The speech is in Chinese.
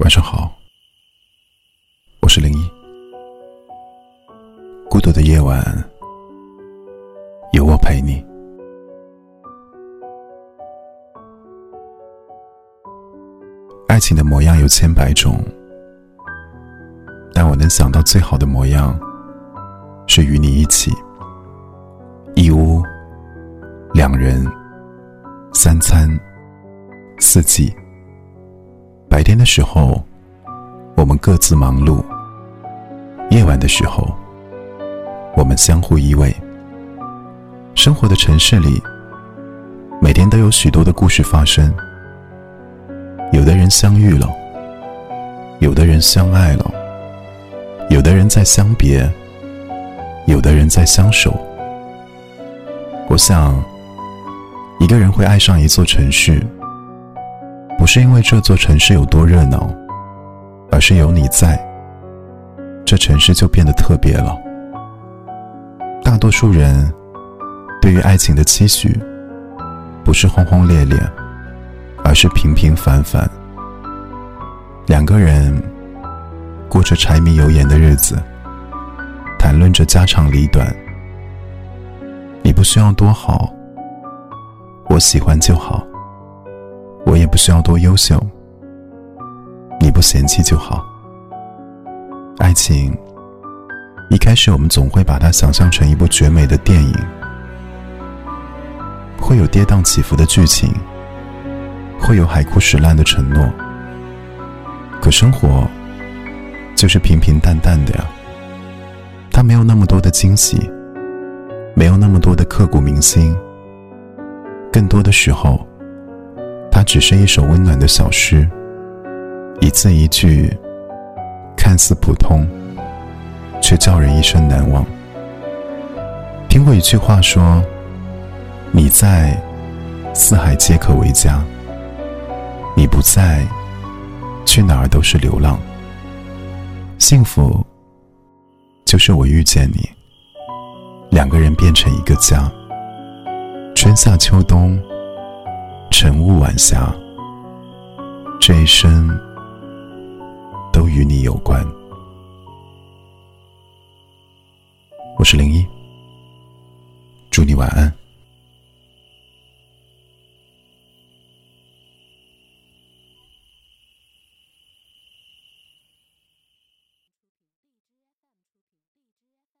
晚上好，我是零一。孤独的夜晚，有我陪你。爱情的模样有千百种，但我能想到最好的模样，是与你一起，一屋，两人，三餐，四季。白天的时候，我们各自忙碌；夜晚的时候，我们相互依偎。生活的城市里，每天都有许多的故事发生。有的人相遇了，有的人相爱了，有的人在相别，有的人在相守。我想，一个人会爱上一座城市。不是因为这座城市有多热闹，而是有你在，这城市就变得特别了。大多数人对于爱情的期许，不是轰轰烈烈，而是平平凡凡。两个人过着柴米油盐的日子，谈论着家长里短。你不需要多好，我喜欢就好。我也不需要多优秀，你不嫌弃就好。爱情一开始，我们总会把它想象成一部绝美的电影，会有跌宕起伏的剧情，会有海枯石烂的承诺。可生活就是平平淡淡的呀，它没有那么多的惊喜，没有那么多的刻骨铭心，更多的时候。它只是一首温暖的小诗，一字一句，看似普通，却叫人一生难忘。听过一句话说：“你在，四海皆可为家；你不在，去哪儿都是流浪。”幸福，就是我遇见你，两个人变成一个家，春夏秋冬。晨雾晚霞，这一生都与你有关。我是零一。